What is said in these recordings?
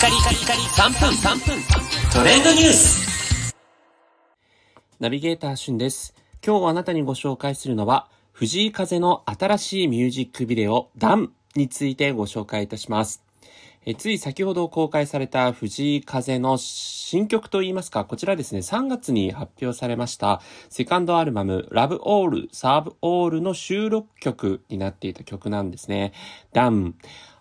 カリカリカリ3分3分トレンドニュースナビゲーターしんです。今日あなたにご紹介するのは、藤井風の新しいミュージックビデオ、ダンについてご紹介いたします。えつい先ほど公開された藤井風の新曲といいますか、こちらですね、3月に発表されましたセカンドアルバム Love All, Serve All の収録曲になっていた曲なんですね。ダン。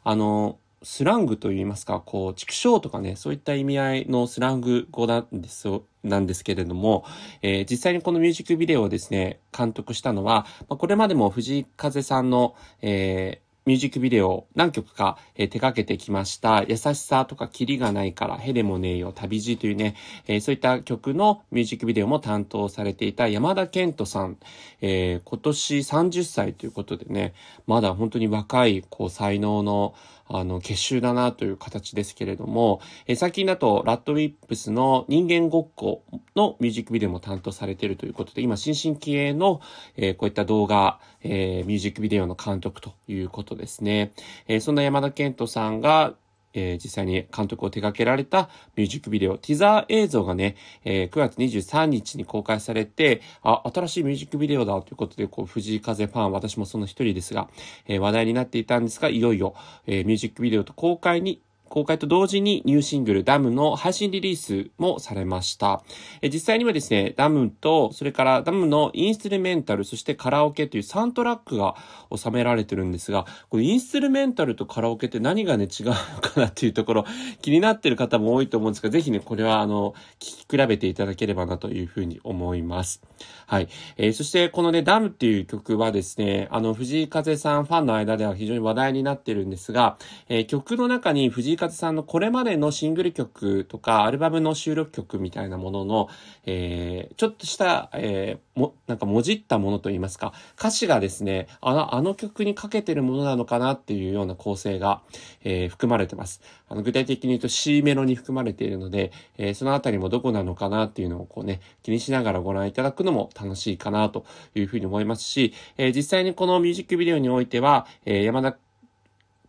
あの、スラングといいますか、こう、畜生とかね、そういった意味合いのスラング語なんですなんですけれども、えー、実際にこのミュージックビデオをですね、監督したのは、まあ、これまでも藤井風さんの、えーミュージックビデオを何曲か、えー、手掛けてきました。優しさとかキリがないから、ヘレもねえよ、旅路というね、えー、そういった曲のミュージックビデオも担当されていた山田健人さん、えー、今年30歳ということでね、まだ本当に若い、こう、才能の、あの、結集だなという形ですけれども、え、最近だと、ラッドウィップスの人間ごっこのミュージックビデオも担当されているということで、今、新進気鋭の、えー、こういった動画、えー、ミュージックビデオの監督ということですね。えー、そんな山田健人さんが、えー、実際に監督を手掛けられたミュージックビデオ、ティザー映像がね、えー、9月23日に公開されて、あ、新しいミュージックビデオだということで、こう、藤井風ファン、私もその一人ですが、えー、話題になっていたんですが、いよいよ、えー、ミュージックビデオと公開に公開と同時にニューシングルダムの配信リリースもされました。え実際にはですね、ダムと、それからダムのインストゥルメンタル、そしてカラオケという3トラックが収められてるんですが、このインストゥルメンタルとカラオケって何がね、違うのかなっていうところ、気になってる方も多いと思うんですが、ぜひね、これはあの、聞き比べていただければなというふうに思います。はい。えー、そしてこのね、ダムっていう曲はですね、あの、藤井風さんファンの間では非常に話題になってるんですが、えー、曲の中に藤井風さんのこれまでのシングル曲とか、アルバムの収録曲みたいなものの、えー、ちょっとした、えー、も、なんかもじったものといいますか、歌詞がですね、あの、あの曲にかけてるものなのかなっていうような構成が、えー、含まれてます。あの、具体的に言うと C メロに含まれているので、えー、そのあたりもどこなのかなっていうのをこうね、気にしながらご覧いただくのも楽しいかなというふうに思いますし、えー、実際にこのミュージックビデオにおいては、えー、山田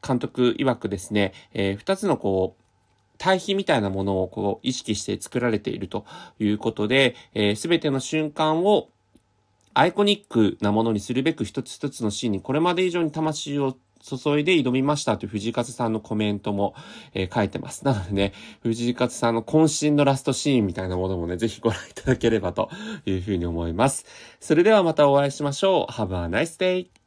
監督曰くですね、えー、二つのこう、対比みたいなものをこう意識して作られているということで、す、えー、べ、ての瞬間をアイコニックなものにするべく一つ一つのシーンにこれまで以上に魂を注いで挑みましたという藤井風さんのコメントも、えー、書いてます。なのでね、藤井風さんの渾身のラストシーンみたいなものもね、ぜひご覧いただければというふうに思います。それではまたお会いしましょう。Have a nice day!